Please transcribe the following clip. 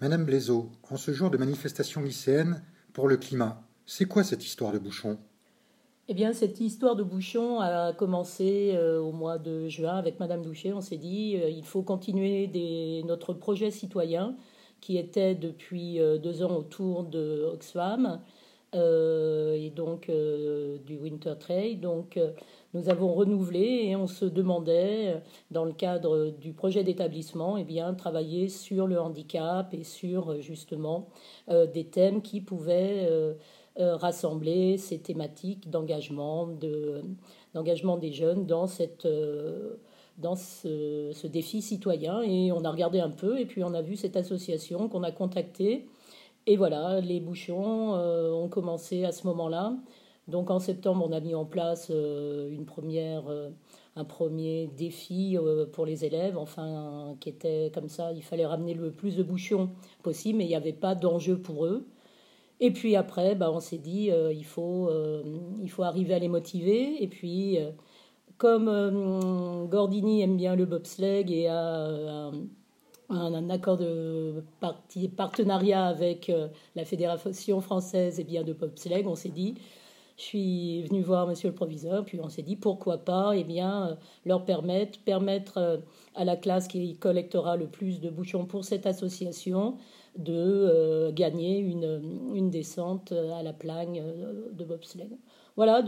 Madame Blaiseau, en ce jour de manifestation lycéenne pour le climat, c'est quoi cette histoire de bouchon? Eh bien, cette histoire de bouchon a commencé euh, au mois de juin avec Madame Doucher. On s'est dit, euh, il faut continuer notre projet citoyen qui était depuis euh, deux ans autour de Oxfam et donc du Winter Trail. Donc, nous avons renouvelé et on se demandait, euh, dans le cadre du projet d'établissement, eh bien, travailler sur le handicap et sur euh, justement euh, des thèmes qui pouvaient rassembler ces thématiques d'engagement, de, d'engagement des jeunes dans, cette, dans ce, défi citoyen. Et on a regardé un peu et puis on a vu cette association qu'on a contactée. Et voilà, les bouchons ont commencé à ce moment-là. Donc en septembre, on a mis en place euh, une première, euh, un premier défi euh, pour les élèves, enfin qui était comme ça, il fallait ramener le plus de bouchons possible, mais il n'y avait pas d'enjeu pour eux. Et puis après, bah, on s'est dit, il, faut, il faut arriver à les motiver. Et puis, comme Gordini aime bien le bobsleigh et a un, accord de partenariat avec la Fédération française et bien de bobsleigh, on s'est dit, je suis venue voir monsieur le proviseur, puis on s'est dit pourquoi pas eh bien, euh, leur permettre, permettre euh, à la classe qui collectera le plus de bouchons pour cette association de euh, gagner une, une descente à la plagne de bobsleigh. Voilà.